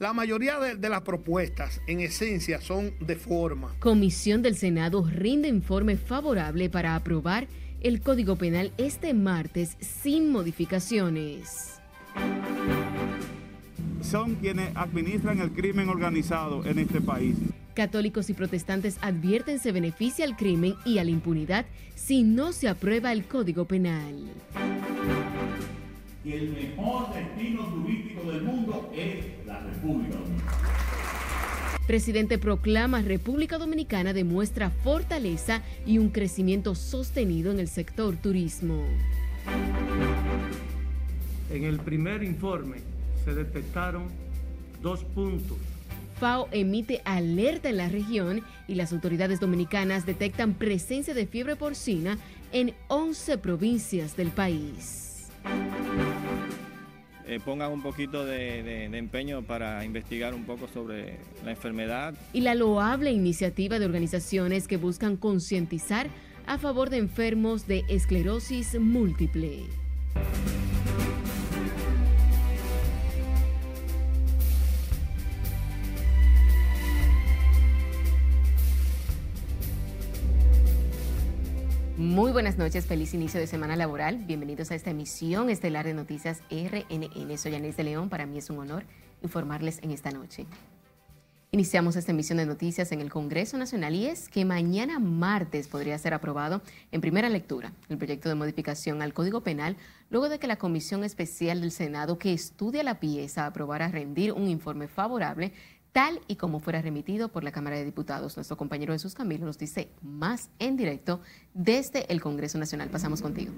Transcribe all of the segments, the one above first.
La mayoría de, las propuestas, en esencia, son de forma. Comisión del Senado rinde informe favorable para aprobar el Código Penal este martes sin modificaciones. Son quienes administran el crimen organizado en este país. Católicos y protestantes advierten se beneficia al crimen y a la impunidad si no se aprueba el Código Penal. Y el mejor destino turístico del mundo es la República Dominicana. Presidente proclama República Dominicana demuestra fortaleza y un crecimiento sostenido en el sector turismo. En el primer informe se detectaron dos puntos FAO emite alerta en la región y las autoridades dominicanas detectan presencia de fiebre porcina en 11 provincias del país. Eh, pongan un poquito de, empeño para investigar un poco sobre la enfermedad. Y la loable iniciativa de organizaciones que buscan concientizar a favor de enfermos de esclerosis múltiple. Muy buenas noches, feliz inicio de semana laboral. Bienvenidos a esta emisión estelar de Noticias RNN. Soy Anés de León, para mí es un honor informarles en esta noche. Iniciamos esta emisión de noticias en el Congreso Nacional y es que mañana martes podría ser aprobado en primera lectura el proyecto de modificación al Código Penal luego de que la Comisión Especial del Senado que estudia la pieza aprobara rendir un informe favorable tal y como fuera remitido por la Cámara de Diputados. Nuestro compañero Jesús Camilo nos dice más en directo desde el Congreso Nacional. Pasamos contigo.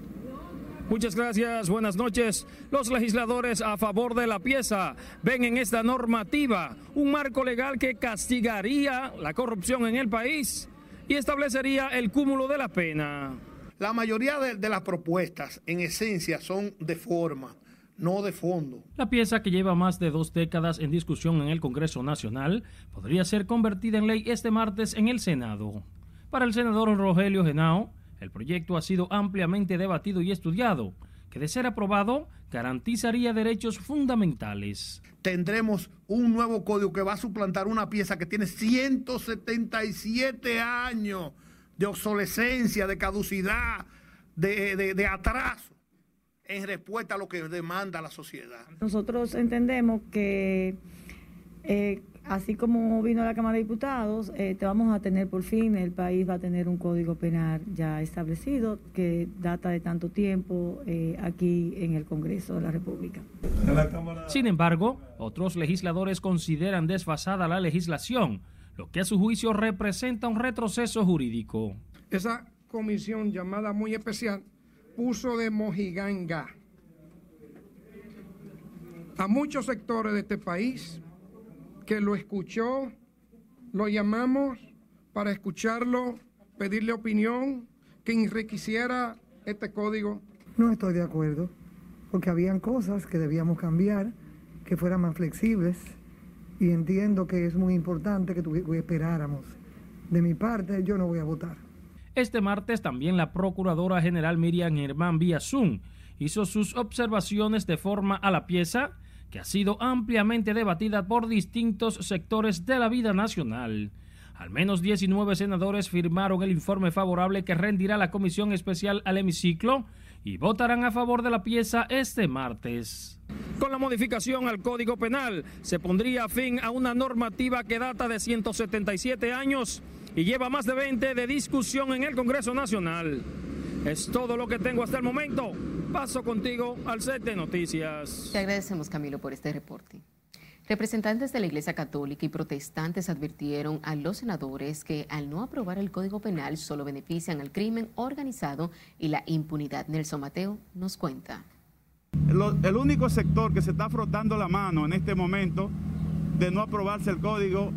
Muchas gracias, buenas noches. Los legisladores a favor de la pieza ven en esta normativa un marco legal que castigaría la corrupción en el país y establecería el cúmulo de la pena. La mayoría de, de las propuestas, en esencia, son de forma no de fondo. La pieza que lleva más de dos décadas en discusión en el Congreso Nacional podría ser convertida en ley este martes en el Senado. Para el senador Rogelio Genao, el proyecto ha sido ampliamente debatido y estudiado, que de ser aprobado garantizaría derechos fundamentales. Tendremos un nuevo código que va a suplantar una pieza que tiene 177 años de obsolescencia, de caducidad, de, de atraso en respuesta a lo que demanda la sociedad. Nosotros entendemos que eh, así como vino la Cámara de Diputados, eh, te vamos a tener por fin, el país va a tener un código penal ya establecido que data de tanto tiempo eh, aquí en el Congreso de la República. Sin embargo, otros legisladores consideran desfasada la legislación, lo que a su juicio representa un retroceso jurídico. Esa comisión llamada muy especial puso de mojiganga a muchos sectores de este país que lo escuchó, lo llamamos para escucharlo, pedirle opinión, que enriqueciera este código. No estoy de acuerdo, porque habían cosas que debíamos cambiar, que fueran más flexibles, y entiendo que es muy importante que esperáramos. De mi parte, yo no voy a votar. Este martes también la Procuradora General Miriam Germán Zoom hizo sus observaciones de forma a la pieza que ha sido ampliamente debatida por distintos sectores de la vida nacional. Al menos 19 senadores firmaron el informe favorable que rendirá la Comisión Especial al hemiciclo y votarán a favor de la pieza este martes. Con la modificación al Código Penal se pondría fin a una normativa que data de 177 años y lleva más de 20 de discusión en el Congreso Nacional. Es todo lo que tengo hasta el momento. Paso contigo al set de noticias. Te agradecemos, Camilo, por este reporte. Representantes de la Iglesia Católica y protestantes advirtieron a los senadores que al no aprobar el Código Penal solo benefician al crimen organizado y la impunidad. Nelson Mateo nos cuenta. El único sector que se está frotando la mano en este momento de no aprobarse el código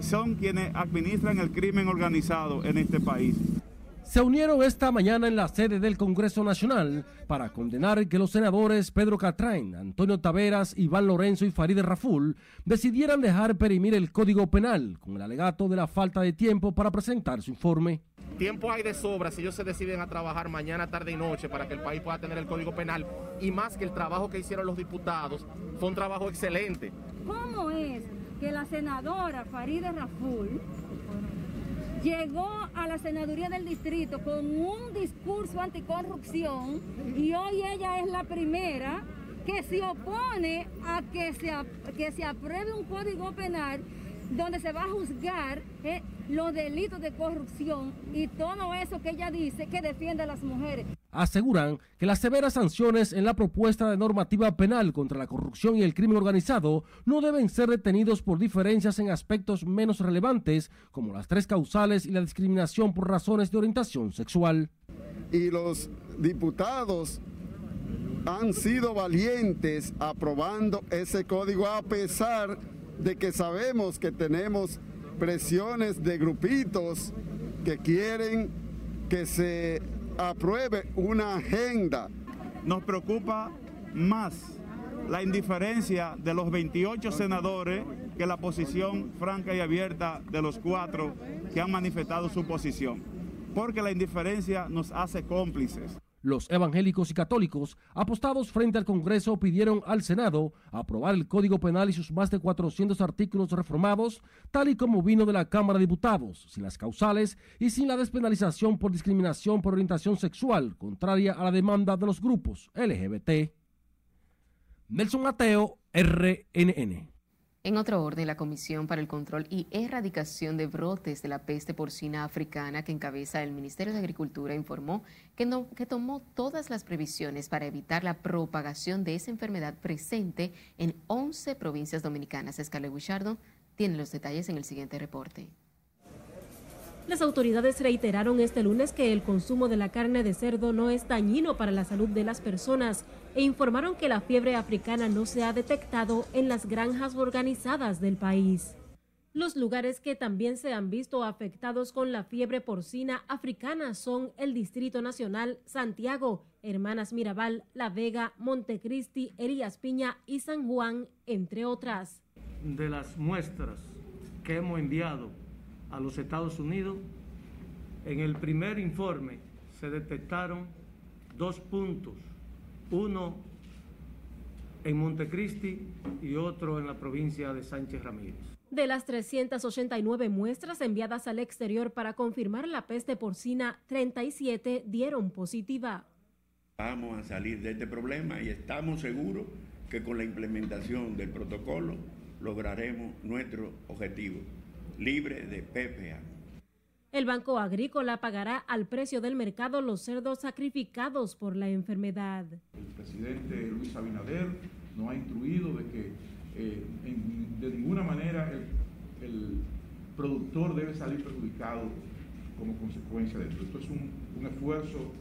son quienes administran el crimen organizado en este país. se unieron esta mañana en la sede del Congreso Nacional para condenar que los senadores Pedro Catrain, Antonio Taveras, Iván Lorenzo y Farideh Raful decidieran dejar perimir el Código Penal con el alegato de la falta de tiempo para presentar su informe. Tiempo hay de sobra si ellos se deciden a trabajar mañana, tarde y noche para que el país pueda tener el Código Penal y más que el trabajo que hicieron los diputados fue un trabajo excelente. ¿Cómo es que la senadora Farideh Raful llegó a la senaduría del distrito con un discurso anticorrupción y hoy ella es la primera que se opone a que se, que se apruebe un código penal donde se va a juzgar eh, los delitos de corrupción y todo eso que ella dice que defiende a las mujeres aseguran que las severas sanciones en la propuesta de normativa penal contra la corrupción y el crimen organizado no deben ser detenidos por diferencias en aspectos menos relevantes como las tres causales y la discriminación por razones de orientación sexual. Y los diputados han sido valientes aprobando ese código a pesar de que sabemos que tenemos presiones de grupitos que quieren que se apruebe una agenda. Nos preocupa más la indiferencia de los 28 senadores que la posición franca y abierta de los cuatro que han manifestado su posición, porque la indiferencia nos hace cómplices. Los evangélicos y católicos, apostados frente al Congreso, pidieron al Senado aprobar el Código Penal y sus más de 400 artículos reformados, tal y como vino de la Cámara de Diputados, sin las causales y sin la despenalización por discriminación por orientación sexual, contraria a la demanda de los grupos LGBT. Nelson Mateo, RNN. En otro orden, la Comisión para el Control y Erradicación de Brotes de la Peste Porcina Africana, que encabeza el Ministerio de Agricultura, informó que, tomó todas las previsiones para evitar la propagación de esa enfermedad presente en 11 provincias dominicanas. Scarlett Guichardo tiene los detalles en el siguiente reporte. Las autoridades reiteraron este lunes que el consumo de la carne de cerdo no es dañino para la salud de las personas e informaron que la fiebre africana no se ha detectado en las granjas organizadas del país. Los lugares que también se han visto afectados con la fiebre porcina africana son el Distrito Nacional, Santiago, Hermanas Mirabal, La Vega, Montecristi, Elías Piña y San Juan, entre otras. De las muestras que hemos enviado a los Estados Unidos, en el primer informe se detectaron dos puntos, uno en Montecristi y otro en la provincia de Sánchez Ramírez. De las 389 muestras enviadas al exterior para confirmar la peste porcina, 37 dieron positiva. Vamos a salir de este problema y estamos seguros que con la implementación del protocolo lograremos nuestro objetivo libre de PPA. El Banco Agrícola pagará al precio del mercado los cerdos sacrificados por la enfermedad. El presidente Luis Abinader nos ha instruido de que eh, de ninguna manera el, productor debe salir perjudicado como consecuencia de esto. Esto es un, esfuerzo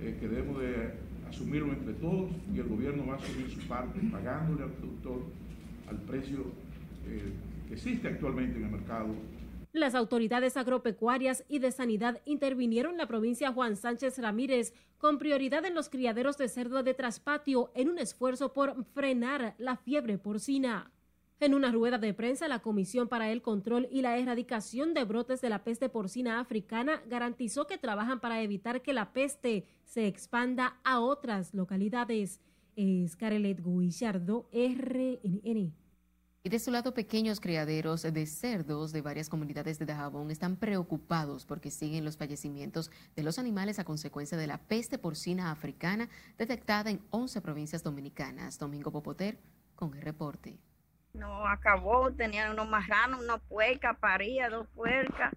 eh, que debemos de asumirlo entre todos y el gobierno va a asumir su parte pagándole al productor al precio eh, existe actualmente en el mercado. Las autoridades agropecuarias y de sanidad intervinieron en la provincia Juan Sánchez Ramírez con prioridad en los criaderos de cerdo de traspatio en un esfuerzo por frenar la fiebre porcina. En una rueda de prensa, la Comisión para el Control y la Erradicación de Brotes de la Peste Porcina Africana garantizó que trabajan para evitar que la peste se expanda a otras localidades. Es Carelet Guillardo, RNN. Y de su lado, pequeños criaderos de cerdos de varias comunidades de Dajabón están preocupados porque siguen los fallecimientos de los animales a consecuencia de la peste porcina africana detectada en 11 provincias dominicanas. Domingo Popoter con el reporte. No, acabó, tenían unos marranos, una puerca, paría, dos puercas.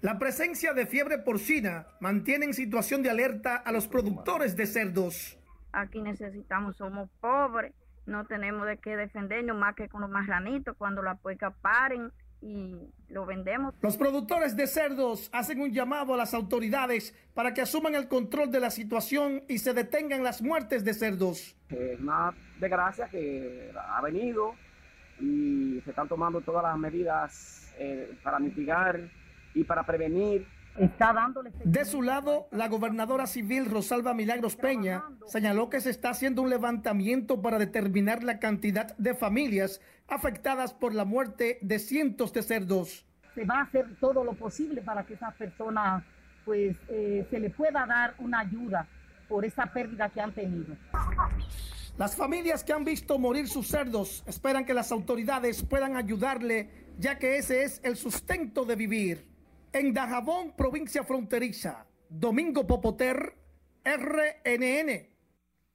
La presencia de fiebre porcina mantiene en situación de alerta a los productores de cerdos. Aquí necesitamos, somos pobres no tenemos de qué defendernos más que con los marranitos cuando la puerca paren y lo vendemos. Los productores de cerdos hacen un llamado a las autoridades para que asuman el control de la situación y se detengan las muertes de cerdos. Es una desgracia que ha venido y se están tomando todas las medidas eh, para mitigar y para prevenir está dándole... De su lado, la gobernadora civil Rosalba Milagros Peña señaló que se está haciendo un levantamiento para determinar la cantidad de familias afectadas por la muerte de cientos de cerdos. Se va a hacer todo lo posible para que esas personas pues eh, se le pueda dar una ayuda por esa pérdida que han tenido. Las familias que han visto morir sus cerdos esperan que las autoridades puedan ayudarle, ya que ese es el sustento de vivir. En Dajabón, provincia fronteriza, Domingo Popoter, RNN.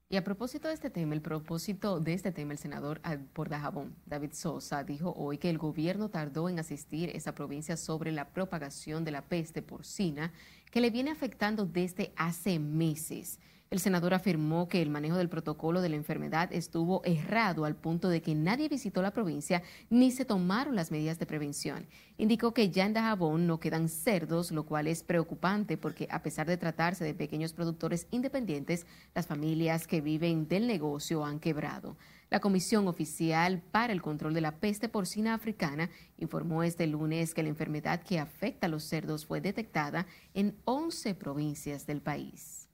Y a propósito de este tema, el propósito de este tema, el senador por Dajabón, David Sosa, dijo hoy que el gobierno tardó en asistir esa provincia sobre la propagación de la peste porcina que le viene afectando desde hace meses. El senador afirmó que el manejo del protocolo de la enfermedad estuvo errado al punto de que nadie visitó la provincia ni se tomaron las medidas de prevención. Indicó que ya en Dajabón no quedan cerdos, lo cual es preocupante porque a pesar de tratarse de pequeños productores independientes, las familias que viven del negocio han quebrado. La Comisión Oficial para el Control de la Peste Porcina Africana informó este lunes que la enfermedad que afecta a los cerdos fue detectada en 11 provincias del país.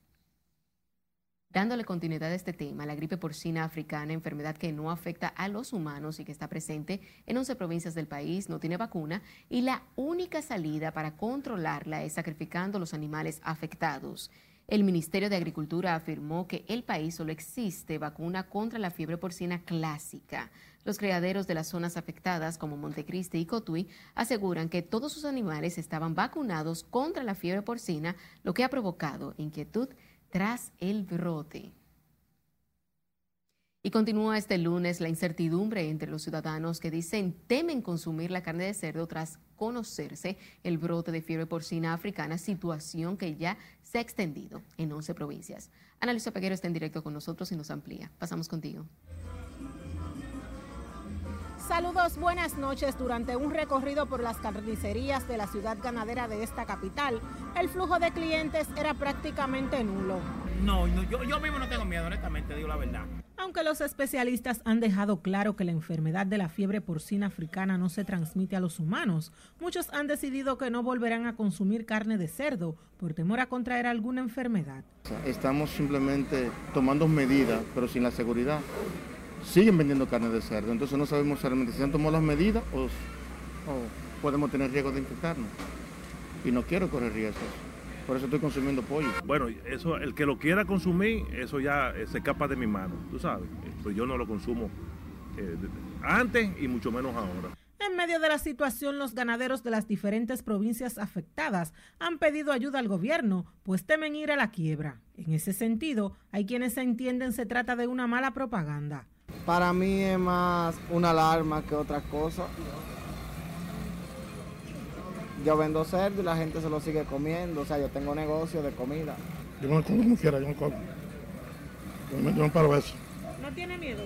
Dándole continuidad a este tema, la gripe porcina africana, enfermedad que no afecta a los humanos y que está presente en 11 provincias del país, no tiene vacuna y la única salida para controlarla es sacrificando los animales afectados. El Ministerio de Agricultura afirmó que el país solo existe vacuna contra la fiebre porcina clásica. Los criaderos de las zonas afectadas como Montecristi y Cotuí aseguran que todos sus animales estaban vacunados contra la fiebre porcina, lo que ha provocado inquietud tras el brote. Y continúa este lunes la incertidumbre entre los ciudadanos que dicen temen consumir la carne de cerdo tras conocerse el brote de fiebre porcina africana, situación que ya se ha extendido en 11 provincias. Ana Luisa Peguero está en directo con nosotros y nos amplía. Pasamos contigo. Saludos, buenas noches. Durante un recorrido por las carnicerías de la ciudad ganadera de esta capital, el flujo de clientes era prácticamente nulo. No, yo, yo mismo no tengo miedo, honestamente, digo la verdad. Aunque los especialistas han dejado claro que la enfermedad de la fiebre porcina africana no se transmite a los humanos, muchos han decidido que no volverán a consumir carne de cerdo por temor a contraer alguna enfermedad. Estamos simplemente tomando medidas, pero sin la seguridad siguen vendiendo carne de cerdo. Entonces no sabemos realmente si han tomado las medidas o, podemos tener riesgo de infectarnos. Y no quiero correr riesgos. Por eso estoy consumiendo pollo. Bueno, eso, el que lo quiera consumir, eso ya eh, se escapa de mi mano, tú sabes. Pues yo no lo consumo eh, antes y mucho menos ahora. En medio de la situación, los ganaderos de las diferentes provincias afectadas han pedido ayuda al gobierno, pues temen ir a la quiebra. En ese sentido, hay quienes entienden se trata de una mala propaganda. Para mí es más una alarma que otra cosa. Yo vendo cerdo y la gente se lo sigue comiendo, o sea, yo tengo negocio de comida. Yo me como como quiera, yo me como. Yo, me, paro eso. ¿No tiene miedo?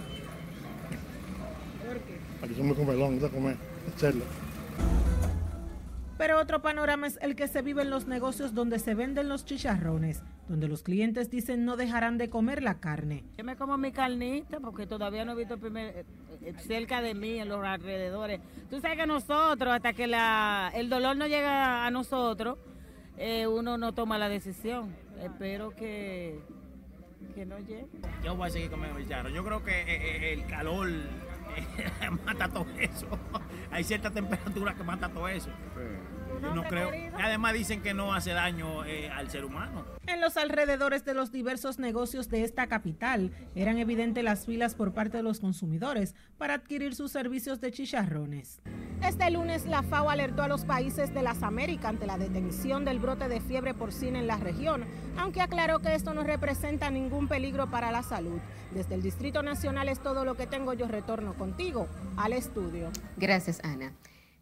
¿Por qué? Aquí somos comelón, a comer, cerdo. Pero otro panorama es el que se vive en los negocios donde se venden los chicharrones, donde los clientes dicen no dejarán de comer la carne. Yo me como mi carnita porque todavía no he visto primer, eh, cerca de mí, en los alrededores. Tú sabes que nosotros, hasta que la, el dolor no llega a nosotros, eh, uno no toma la decisión. Espero que, que no llegue. Yo voy a seguir comiendo chicharro. Yo creo que eh, el calor mata todo eso. Hay cierta temperatura que mata todo eso. No, creo. Además dicen que no hace daño eh, al ser humano. En los alrededores de los diversos negocios de esta capital eran evidentes las filas por parte de los consumidores para adquirir sus servicios de chicharrones. Este lunes la FAO alertó a los países de las Américas ante la detención del brote de fiebre porcina en la región, aunque aclaró que esto no representa ningún peligro para la salud. Desde el Distrito Nacional es todo lo que tengo, yo retorno contigo al estudio. Gracias, Ana.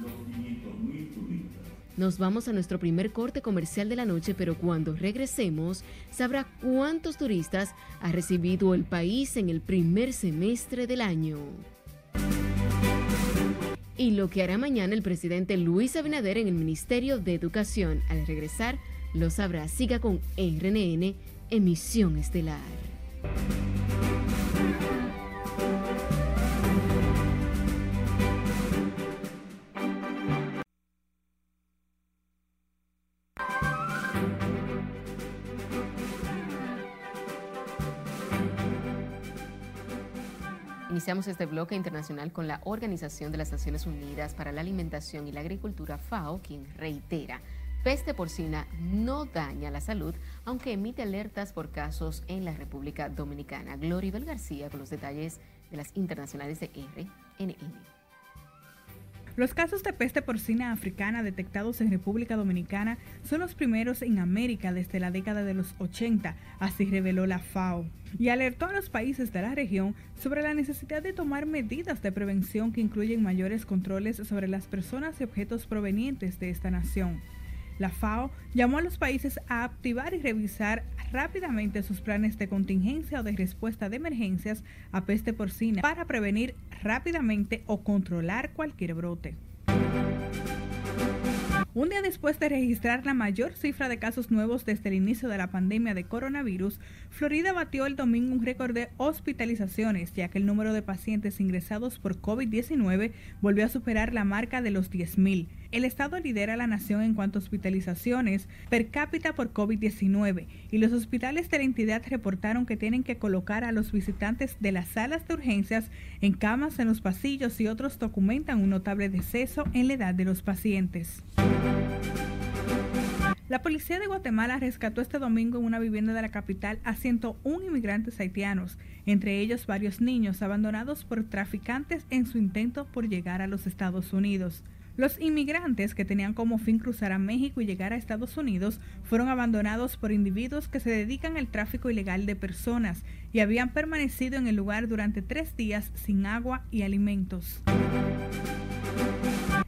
los 500.000 turistas. Nos vamos a nuestro primer corte comercial de la noche, pero cuando regresemos sabrá cuántos turistas ha recibido el país en el primer semestre del año. Y lo que hará mañana el presidente Luis Abinader en el Ministerio de Educación. Al regresar, lo sabrá. Siga con RNN, emisión estelar. Iniciamos este bloque internacional con la Organización de las Naciones Unidas para la Alimentación y la Agricultura, FAO, quien reitera, peste porcina no daña la salud, aunque emite alertas por casos en la República Dominicana. Gloribel García con los detalles de las internacionales de RNN. Los casos de peste porcina africana detectados en República Dominicana son los primeros en América desde la década de los 80, así reveló la FAO, y alertó a los países de la región sobre la necesidad de tomar medidas de prevención que incluyen mayores controles sobre las personas y objetos provenientes de esta nación. La FAO llamó a los países a activar y revisar rápidamente sus planes de contingencia o de respuesta de emergencias a peste porcina para prevenir rápidamente o controlar cualquier brote. Un día después de registrar la mayor cifra de casos nuevos desde el inicio de la pandemia de coronavirus, Florida batió el domingo un récord de hospitalizaciones, ya que el número de pacientes ingresados por COVID-19 volvió a superar la marca de los 10.000. El estado lidera la nación en cuanto a hospitalizaciones per cápita por COVID-19 y los hospitales de la entidad reportaron que tienen que colocar a los visitantes de las salas de urgencias en camas en los pasillos y otros documentan un notable deceso en la edad de los pacientes. La policía de Guatemala rescató este domingo en una vivienda de la capital a 101 inmigrantes haitianos, entre ellos varios niños abandonados por traficantes en su intento por llegar a los Estados Unidos. Los inmigrantes que tenían como fin cruzar a México y llegar a Estados Unidos fueron abandonados por individuos que se dedican al tráfico ilegal de personas y habían permanecido en el lugar durante tres días sin agua y alimentos.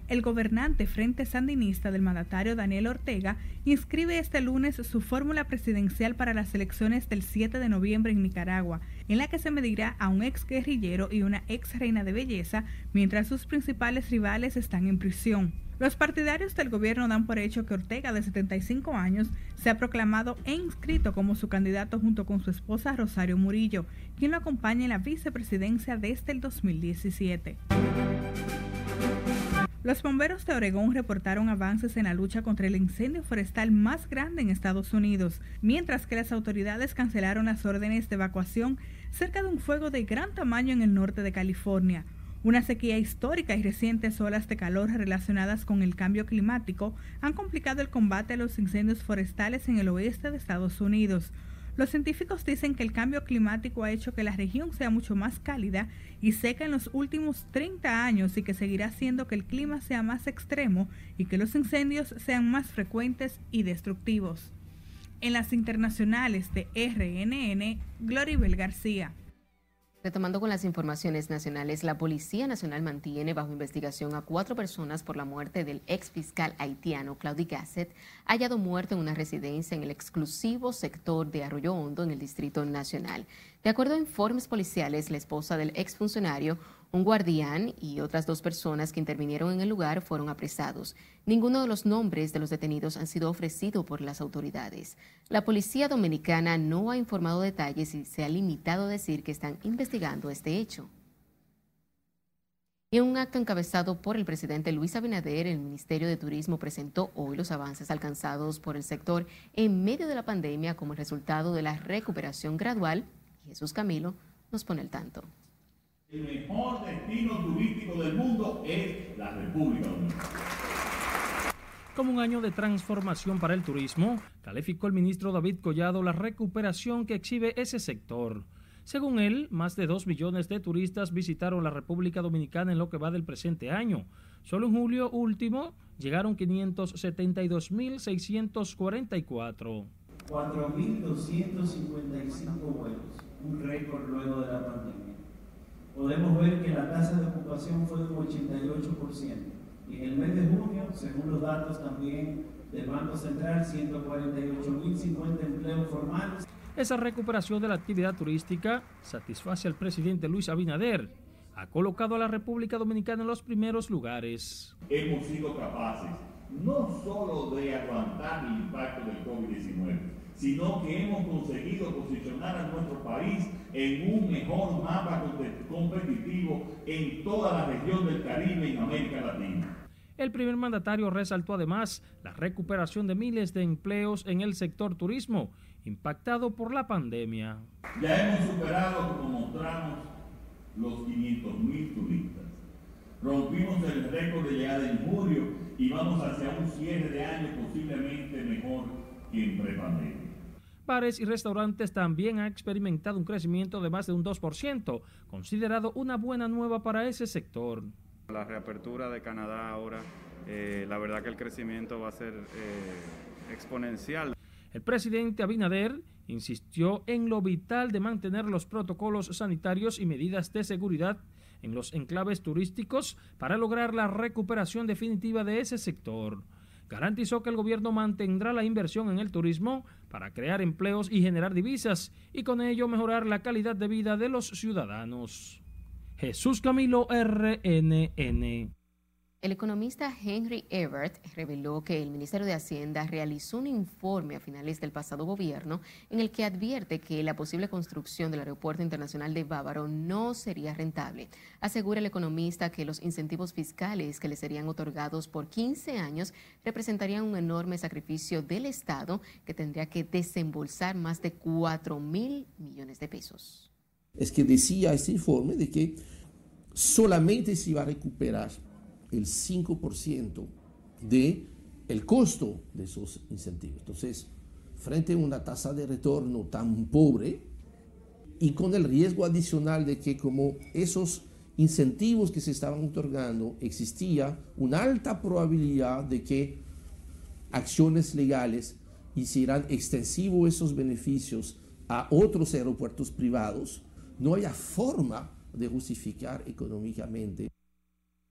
El gobernante Frente Sandinista del mandatario Daniel Ortega inscribe este lunes su fórmula presidencial para las elecciones del 7 de noviembre en Nicaragua, en la que se medirá a un ex guerrillero y una ex reina de belleza, mientras sus principales rivales están en prisión. Los partidarios del gobierno dan por hecho que Ortega, de 75 años, se ha proclamado e inscrito como su candidato junto con su esposa Rosario Murillo, quien lo acompaña en la vicepresidencia desde el 2017. Los bomberos de Oregón reportaron avances en la lucha contra el incendio forestal más grande en Estados Unidos, mientras que las autoridades cancelaron las órdenes de evacuación cerca de un fuego de gran tamaño en el norte de California. Una sequía histórica y recientes olas de calor relacionadas con el cambio climático han complicado el combate a los incendios forestales en el oeste de Estados Unidos. Los científicos dicen que el cambio climático ha hecho que la región sea mucho más cálida y seca en los últimos 30 años y que seguirá haciendo que el clima sea más extremo y que los incendios sean más frecuentes y destructivos. En las internacionales de RNN, Gloribel García. Retomando con las informaciones nacionales, la Policía Nacional mantiene bajo investigación a cuatro personas por la muerte del ex fiscal haitiano Claudy Gasset, hallado muerto en una residencia en el exclusivo sector de Arroyo Hondo en el Distrito Nacional. De acuerdo a informes policiales, la esposa del exfuncionario un guardián y otras dos personas que intervinieron en el lugar fueron apresados. Ninguno de los nombres de los detenidos han sido ofrecidos por las autoridades. La policía dominicana no ha informado detalles y se ha limitado a decir que están investigando este hecho. En un acto encabezado por el presidente Luis Abinader, el Ministerio de Turismo presentó hoy los avances alcanzados por el sector en medio de la pandemia como resultado de la recuperación gradual. Jesús Camilo nos pone el tanto. El mejor destino turístico del mundo es la República Dominicana. Como un año de transformación para el turismo, calificó el ministro David Collado la recuperación que exhibe ese sector. Según él, más de 2 millones de turistas visitaron la República Dominicana en lo que va del presente año. Solo en julio último llegaron 572.644. 4.255 vuelos, un récord luego de la pandemia podemos ver que la tasa de ocupación fue de un 88%, Y en el mes de junio, según los datos también del Banco Central, 148.050 empleos formales. Esa recuperación de la actividad turística satisface al presidente Luis Abinader. Ha colocado a la República Dominicana en los primeros lugares. Hemos sido capaces no solo de aguantar el impacto del COVID-19, sino que hemos conseguido posicionar a nuestro país en un mejor mapa competitivo en toda la región del Caribe y en América Latina. El primer mandatario resaltó además la recuperación de miles de empleos en el sector turismo, impactado por la pandemia. Ya hemos superado, como mostramos, los 500 mil turistas. Rompimos el récord de llegada en julio y vamos hacia un cierre de año posiblemente mejor que en prepandemia. Bares y restaurantes también han experimentado un crecimiento de más de un 2%, considerado una buena nueva para ese sector. La reapertura de Canadá ahora, eh, la verdad que el crecimiento va a ser eh, exponencial. El presidente Abinader insistió en lo vital de mantener los protocolos sanitarios y medidas de seguridad en los enclaves turísticos para lograr la recuperación definitiva de ese sector. Garantizó que el gobierno mantendrá la inversión en el turismo para crear empleos y generar divisas y con ello mejorar la calidad de vida de los ciudadanos. Jesús Camilo RNN. El economista Henry Everett reveló que el Ministerio de Hacienda realizó un informe a finales del pasado gobierno en el que advierte que la posible construcción del Aeropuerto Internacional de Bávaro no sería rentable. Asegura el economista que los incentivos fiscales que le serían otorgados por 15 años representarían un enorme sacrificio del Estado que tendría que desembolsar más de 4 mil millones de pesos. Es que decía este informe de que solamente se iba a recuperar el 5% de el costo de esos incentivos. Entonces, frente a una tasa de retorno tan pobre y con el riesgo adicional de que como esos incentivos que se estaban otorgando existía una alta probabilidad de que acciones legales hicieran extensivos esos beneficios a otros aeropuertos privados, no haya forma de justificar económicamente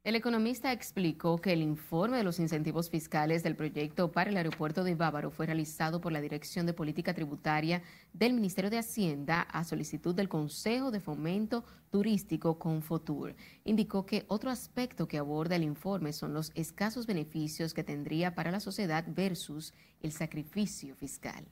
el economista explicó que el informe de los incentivos fiscales del proyecto para el aeropuerto de Bávaro fue realizado por la Dirección de Política Tributaria del Ministerio de Hacienda a solicitud del Consejo de Fomento Turístico Confotur. Indicó que otro aspecto que aborda el informe son los escasos beneficios que tendría para la sociedad versus el sacrificio fiscal.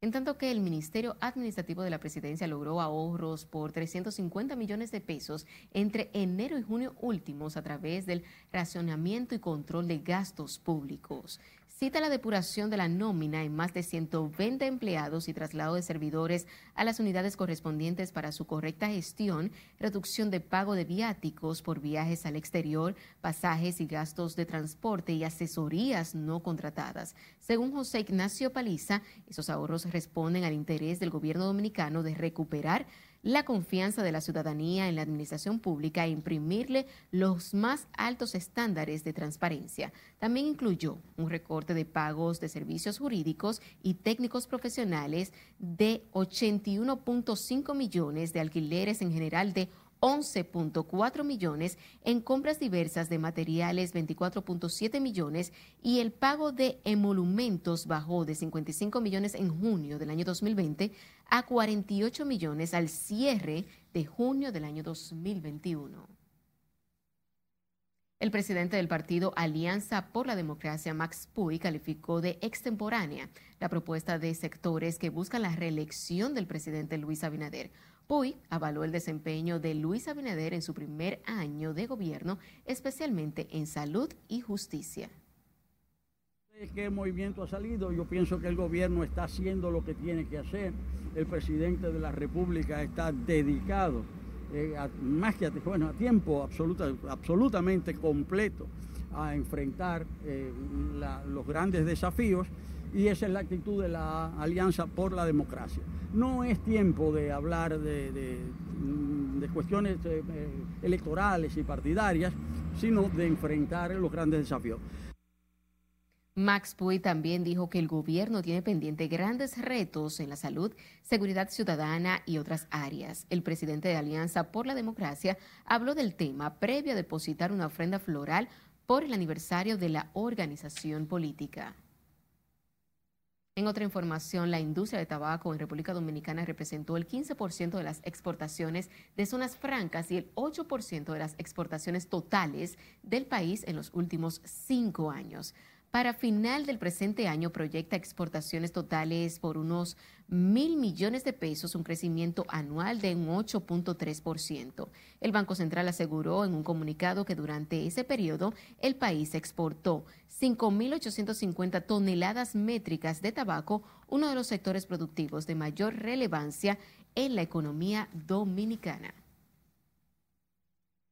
En tanto que el Ministerio Administrativo de la Presidencia logró ahorros por 350 millones de pesos entre enero y junio últimos a través del racionamiento y control de gastos públicos cita la depuración de la nómina en más de 120 empleados y traslado de servidores a las unidades correspondientes para su correcta gestión, reducción de pago de viáticos por viajes al exterior, pasajes y gastos de transporte y asesorías no contratadas. Según José Ignacio Paliza, esos ahorros responden al interés del gobierno dominicano de recuperar la confianza de la ciudadanía en la administración pública e imprimirle los más altos estándares de transparencia. También incluyó un recorte de pagos de servicios jurídicos y técnicos profesionales de 81.5 millones de alquileres en general de 11.4 millones, en compras diversas de materiales 24.7 millones y el pago de emolumentos bajó de 55 millones en junio del año 2020 a 48 millones al cierre de junio del año 2021. El presidente del partido Alianza por la Democracia, Max Puy, calificó de extemporánea la propuesta de sectores que buscan la reelección del presidente Luis Abinader. Puy avaló el desempeño de Luis Abinader en su primer año de gobierno, especialmente en salud y justicia. ¿Qué movimiento ha salido? Yo pienso que el gobierno está haciendo lo que tiene que hacer. El presidente de la República está dedicado, eh, más que a, bueno, a tiempo absoluta, absolutamente completo, a enfrentar eh, los grandes desafíos y esa es la actitud de la Alianza por la Democracia. No es tiempo de hablar de, cuestiones eh, eh, electorales y partidarias, sino de enfrentar los grandes desafíos. Max Puy también dijo que el gobierno tiene pendiente grandes retos en la salud, seguridad ciudadana y otras áreas. El presidente de Alianza por la Democracia habló del tema previo a depositar una ofrenda floral por el aniversario de la organización política. En otra información, la industria de tabaco en República Dominicana representó el 15% de las exportaciones de zonas francas y el 8% de las exportaciones totales del país en los últimos cinco años. Para final del presente año proyecta exportaciones totales por unos mil millones de pesos, un crecimiento anual de un 8.3%. El Banco Central aseguró en un comunicado que durante ese periodo el país exportó 5.850 toneladas métricas de tabaco, uno de los sectores productivos de mayor relevancia en la economía dominicana.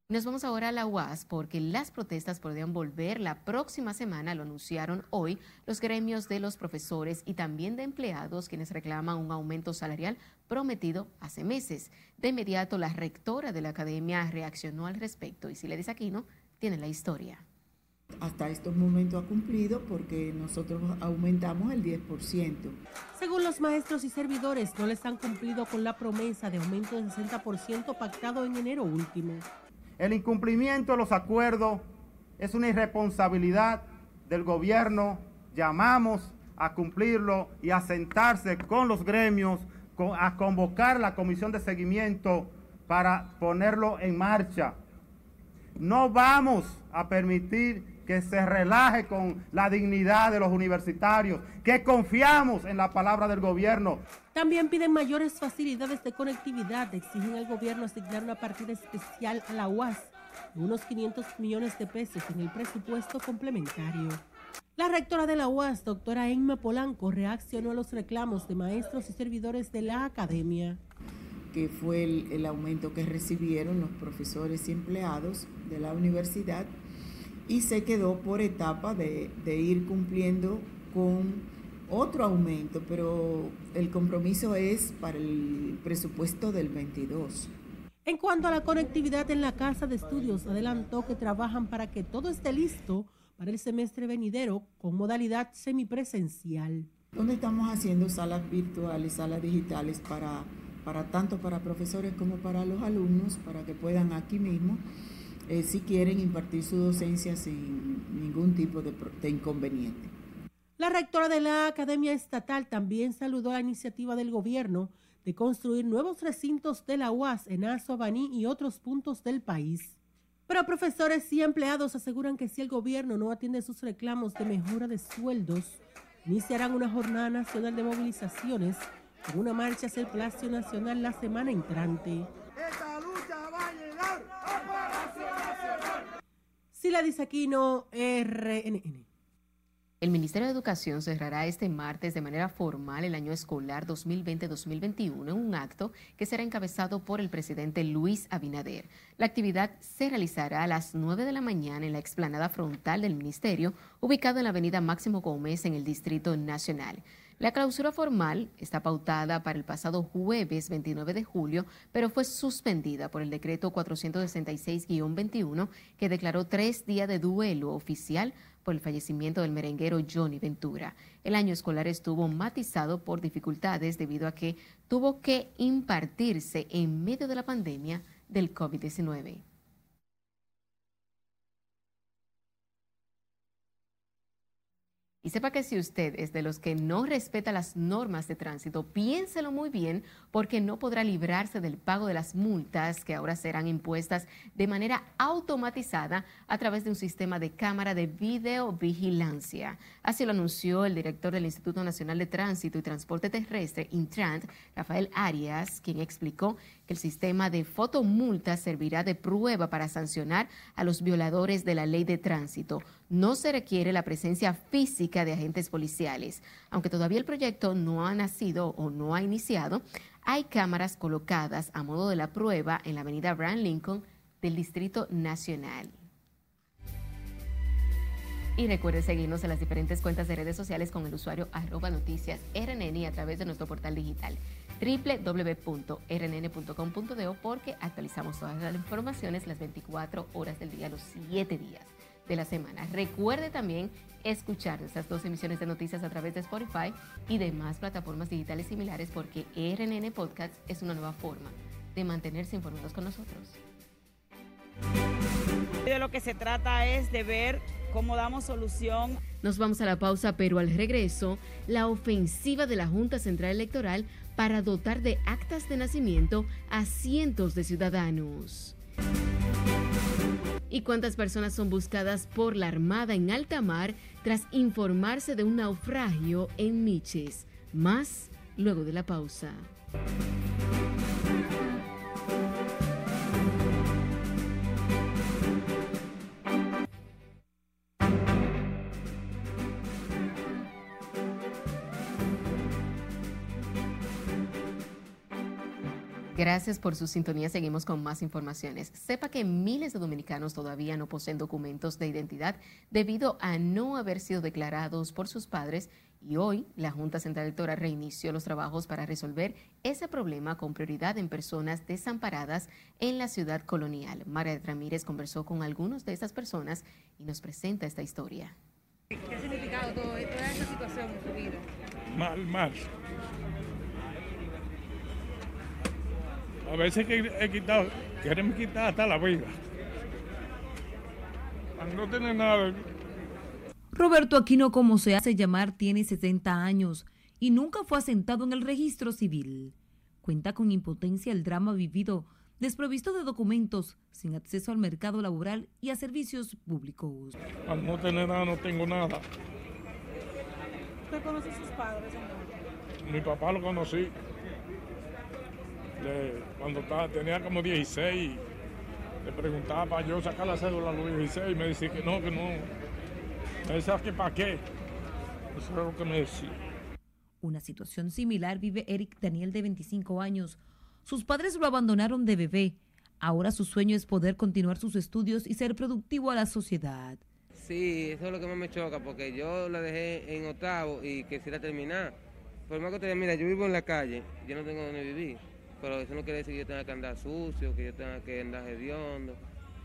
Nos vamos ahora a la UAS porque las protestas podrían volver la próxima semana, lo anunciaron hoy los gremios de los profesores y también de empleados quienes reclaman un aumento salarial prometido hace meses. De inmediato la rectora de la academia reaccionó al respecto y si le dice aquí no, tiene la historia. Hasta estos momentos ha cumplido porque nosotros aumentamos el 10%. Según los maestros y servidores, no les han cumplido con la promesa de aumento del 60% pactado en enero último. El incumplimiento de los acuerdos es una irresponsabilidad del gobierno. Llamamos a cumplirlo y a sentarse con los gremios, a convocar la comisión de seguimiento para ponerlo en marcha. No vamos a permitir que se relaje con la dignidad de los universitarios, que confiamos en la palabra del gobierno. También piden mayores facilidades de conectividad, exigen al gobierno asignar una partida especial a la UAS de unos 500 millones de pesos en el presupuesto complementario. La rectora de la UAS, doctora Emma Polanco, reaccionó a los reclamos de maestros y servidores de la academia que fue el, el aumento que recibieron los profesores y empleados de la universidad y se quedó por etapa de, de ir cumpliendo con otro aumento, pero el compromiso es para el presupuesto del 22. En cuanto a la conectividad en la Casa de Estudios, adelantó que trabajan para que todo esté listo para el semestre venidero con modalidad semipresencial. Donde estamos haciendo salas virtuales, salas digitales para, para tanto para profesores como para los alumnos, para que puedan aquí mismo eh, si quieren impartir su docencia sin ningún tipo de, de inconveniente. La rectora de la Academia Estatal también saludó la iniciativa del gobierno de construir nuevos recintos de la UAS en Azo, y otros puntos del país. Pero profesores y empleados aseguran que si el gobierno no atiende sus reclamos de mejora de sueldos, iniciarán una jornada nacional de movilizaciones con una marcha hacia el Palacio Nacional la semana entrante. Sila Disaquino, RNN. El Ministerio de Educación cerrará este martes de manera formal el año escolar 2020-2021 en un acto que será encabezado por el presidente Luis Abinader. La actividad se realizará a las 9 de la mañana en la explanada frontal del ministerio, ubicado en la avenida Máximo Gómez en el Distrito Nacional. La clausura formal está pautada para el pasado jueves 29 de julio, pero fue suspendida por el decreto 466-21 que declaró tres días de duelo oficial por el fallecimiento del merenguero Johnny Ventura. El año escolar estuvo matizado por dificultades debido a que tuvo que impartirse en medio de la pandemia del COVID-19. Y sepa que si usted es de los que no respeta las normas de tránsito, piénselo muy bien porque no podrá librarse del pago de las multas que ahora serán impuestas de manera automatizada a través de un sistema de cámara de videovigilancia. Así lo anunció el director del Instituto Nacional de Tránsito y Transporte Terrestre, Intrant, Rafael Arias, quien explicó el sistema de fotomultas servirá de prueba para sancionar a los violadores de la ley de tránsito. No se requiere la presencia física de agentes policiales. Aunque todavía el proyecto no ha nacido o no ha iniciado, hay cámaras colocadas a modo de la prueba en la avenida Brand Lincoln del Distrito Nacional. Y recuerde seguirnos en las diferentes cuentas de redes sociales con el usuario arroba noticias RNN a través de nuestro portal digital www.rnn.com.do porque actualizamos todas las informaciones las 24 horas del día, los 7 días. de la semana. Recuerde también escuchar nuestras dos emisiones de noticias a través de Spotify y demás plataformas digitales similares porque RNN Podcast es una nueva forma de mantenerse informados con nosotros. De lo que se trata es de ver cómo damos solución. Nos vamos a la pausa, pero al regreso, la ofensiva de la Junta Central Electoral para dotar de actas de nacimiento a cientos de ciudadanos. ¿Y cuántas personas son buscadas por la Armada en alta mar tras informarse de un naufragio en Miches? Más luego de la pausa. Gracias por su sintonía. Seguimos con más informaciones. Sepa que miles de dominicanos todavía no poseen documentos de identidad debido a no haber sido declarados por sus padres y hoy la Junta Central Electoral reinició los trabajos para resolver ese problema con prioridad en personas desamparadas en la ciudad colonial. María Ramírez conversó con algunos de estas personas y nos presenta esta historia. ¿Qué ha significado toda esta situación en su vida? Mal, mal. A veces que he quitado, quieren quitar hasta la vida. No tiene nada. Roberto Aquino, como se hace llamar, tiene 60 años y nunca fue asentado en el registro civil. Cuenta con impotencia el drama vivido, desprovisto de documentos, sin acceso al mercado laboral y a servicios públicos. Al no tener nada, no tengo nada. ¿Usted conoce a sus padres, señor? Mi papá lo conocí cuando tenía como 16, le preguntaba para yo sacar la cédula a los 16 y me decía que no, que no. Decía que para qué. Eso es lo que me decía. Una situación similar vive Eric Daniel de 25 años. Sus padres lo abandonaron de bebé. Ahora su sueño es poder continuar sus estudios y ser productivo a la sociedad. Sí, eso es lo que más me choca, porque yo la dejé en octavo y quisiera terminar. Por más que te mira, yo vivo en la calle, yo no tengo donde vivir pero eso no quiere decir que yo tenga que andar sucio, que yo tenga que andar hediondo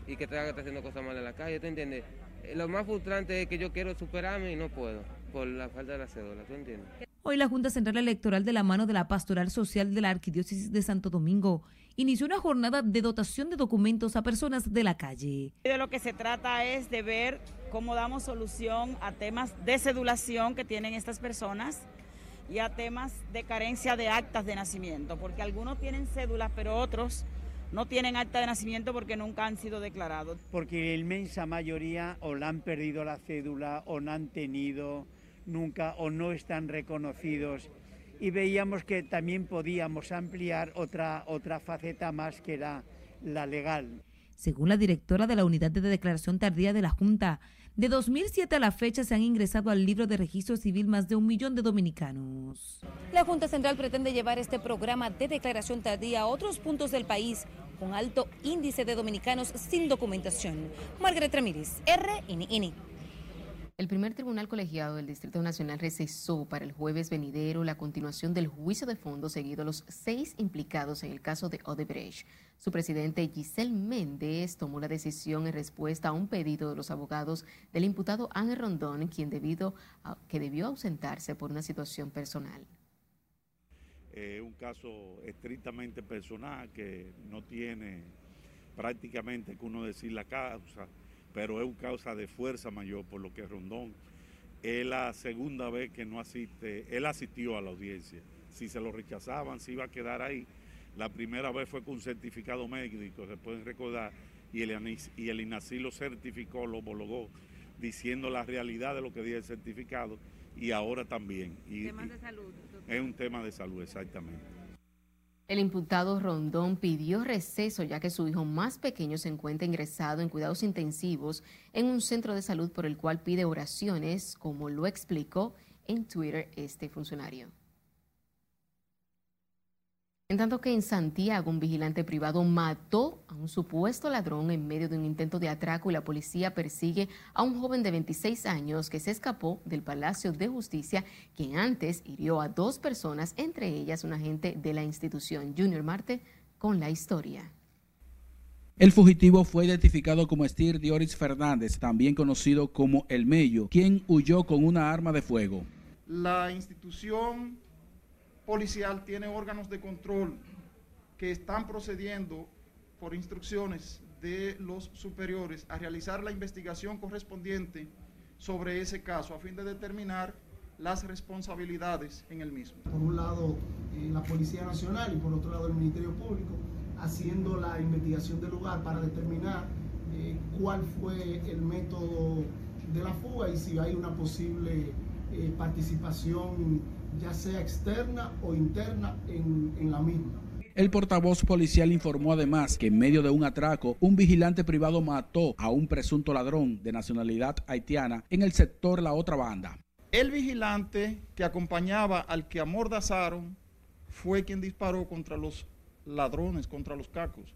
y que tenga que estar haciendo cosas malas en la calle, ¿te entiendes? Eh, lo más frustrante es que yo quiero superarme y no puedo por la falta de la cédula, ¿tú entiendes? Hoy la Junta Central Electoral de la mano de la Pastoral Social de la Arquidiócesis de Santo Domingo inició una jornada de dotación de documentos a personas de la calle. De lo que se trata es de ver cómo damos solución a temas de cedulación que tienen estas personas y a temas de carencia de actas de nacimiento, porque algunos tienen cédulas, pero otros no tienen acta de nacimiento porque nunca han sido declarados. Porque la inmensa mayoría o la han perdido la cédula o no han tenido nunca o no están reconocidos. Y veíamos que también podíamos ampliar otra, otra faceta más que era la legal. Según la directora de la Unidad de Declaración Tardía de la Junta, de 2007 a la fecha se han ingresado al libro de registro civil más de un millón de dominicanos. La Junta Central pretende llevar este programa de declaración tardía a otros puntos del país con alto índice de dominicanos sin documentación. Margaret Ramírez, RNN. El primer tribunal colegiado del Distrito Nacional recesó para el jueves venidero la continuación del juicio de fondo seguido a los seis implicados en el caso de Odebrecht. Su presidente Giselle Méndez tomó la decisión en respuesta a un pedido de los abogados del imputado Ángel Rondón, quien debido a, que debió ausentarse por una situación personal. Es un caso estrictamente personal que no tiene prácticamente que uno decir la causa pero es un causa de fuerza mayor, por lo que Rondón es la segunda vez que no asiste, él asistió a la audiencia. Si se lo rechazaban, se iba a quedar ahí. La primera vez fue con un certificado médico, se pueden recordar, y el, y el INACI lo certificó, lo homologó, diciendo la realidad de lo que dice el certificado, y ahora también. Y, de salud. Es un tema de salud, exactamente. El imputado Rondón pidió receso ya que su hijo más pequeño se encuentra ingresado en cuidados intensivos en un centro de salud por el cual pide oraciones, como lo explicó en Twitter este funcionario. En tanto que en Santiago un vigilante privado mató a un supuesto ladrón en medio de un intento de atraco y la policía persigue a un joven de 26 años que se escapó del Palacio de Justicia, quien antes hirió a dos personas, entre ellas un agente de la institución Junior Marte, con la historia. El fugitivo fue identificado como Estir Dioris Fernández, también conocido como El Mello, quien huyó con una arma de fuego. La institución policial tiene órganos de control que están procediendo por instrucciones de los superiores a realizar la investigación correspondiente sobre ese caso a fin de determinar las responsabilidades en el mismo. Por un lado, eh, la Policía Nacional y por otro lado, el Ministerio Público, haciendo la investigación del lugar para determinar eh, cuál fue el método de la fuga y si hay una posible eh, participación, ya sea externa o interna, en, en la misma. El portavoz policial informó además que en medio de un atraco, un vigilante privado mató a un presunto ladrón de nacionalidad haitiana en el sector La Otra Banda. El vigilante que acompañaba al que amordazaron fue quien disparó contra los ladrones, contra los cacos.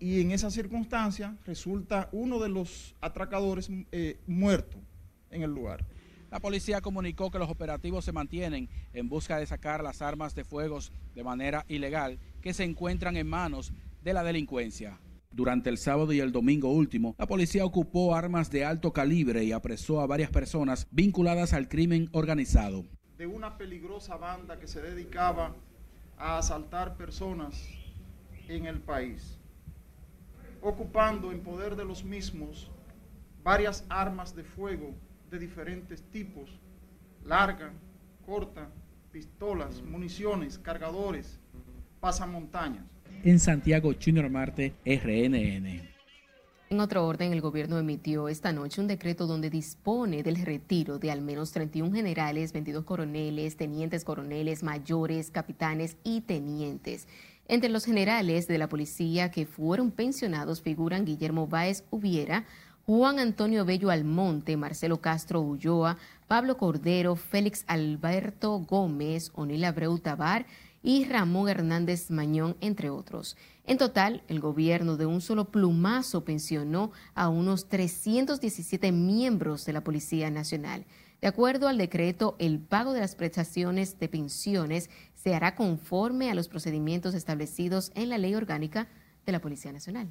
Y en esa circunstancia resulta uno de los atracadores eh, muerto en el lugar. La policía comunicó que los operativos se mantienen en busca de sacar las armas de fuego de manera ilegal que se encuentran en manos de la delincuencia. Durante el sábado y el domingo último, la policía ocupó armas de alto calibre y apresó a varias personas vinculadas al crimen organizado. De una peligrosa banda que se dedicaba a asaltar personas en el país, ocupando en poder de los mismos varias armas de fuego de diferentes tipos, larga, corta, pistolas, municiones, cargadores, pasamontañas. En Santiago, Junior Marte, RNN. En otro orden, el gobierno emitió esta noche un decreto donde dispone del retiro de al menos 31 generales, 22 coroneles, tenientes coroneles, mayores, capitanes y tenientes. Entre los generales de la policía que fueron pensionados figuran Guillermo Báez Ubiera, Juan Antonio Bello Almonte, Marcelo Castro Ulloa, Pablo Cordero, Félix Alberto Gómez, Onil Abreu Tabar y Ramón Hernández Mañón, entre otros. En total, el gobierno de un solo plumazo pensionó a unos 317 miembros de la Policía Nacional. De acuerdo al decreto, el pago de las prestaciones de pensiones se hará conforme a los procedimientos establecidos en la Ley Orgánica de la Policía Nacional.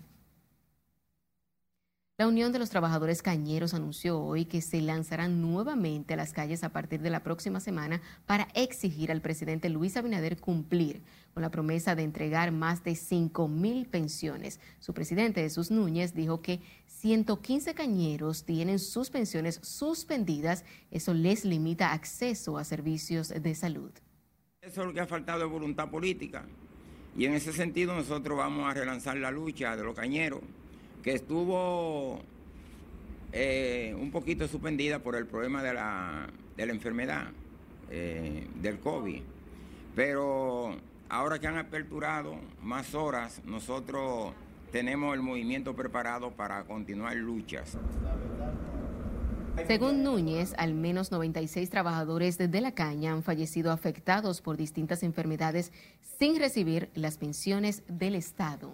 La Unión de los Trabajadores Cañeros anunció hoy que se lanzarán nuevamente a las calles a partir de la próxima semana para exigir al presidente Luis Abinader cumplir con la promesa de entregar más de 5 mil pensiones. Su presidente Jesús Núñez dijo que 115 cañeros tienen sus pensiones suspendidas. Eso les limita acceso a servicios de salud. Eso es lo que ha faltado de voluntad política. Y en ese sentido nosotros vamos a relanzar la lucha de los cañeros que estuvo eh, un poquito suspendida por el problema de la, de la enfermedad eh, del COVID. Pero ahora que han aperturado más horas, nosotros tenemos el movimiento preparado para continuar luchas. Según Núñez, al menos 96 trabajadores de la caña han fallecido afectados por distintas enfermedades sin recibir las pensiones del Estado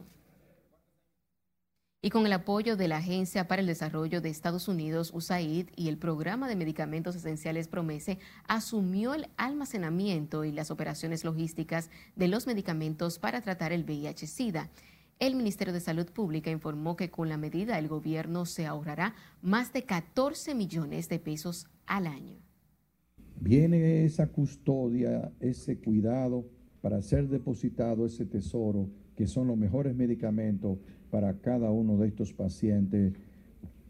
y con el apoyo de la Agencia para el Desarrollo de Estados Unidos, USAID, y el Programa de Medicamentos Esenciales Promese, asumió el almacenamiento y las operaciones logísticas de los medicamentos para tratar el VIH-Sida. El Ministerio de Salud Pública informó que con la medida el gobierno se ahorrará más de 14 millones de pesos al año. Viene esa custodia, ese cuidado para ser depositado ese tesoro, que son los mejores medicamentos para cada uno de estos pacientes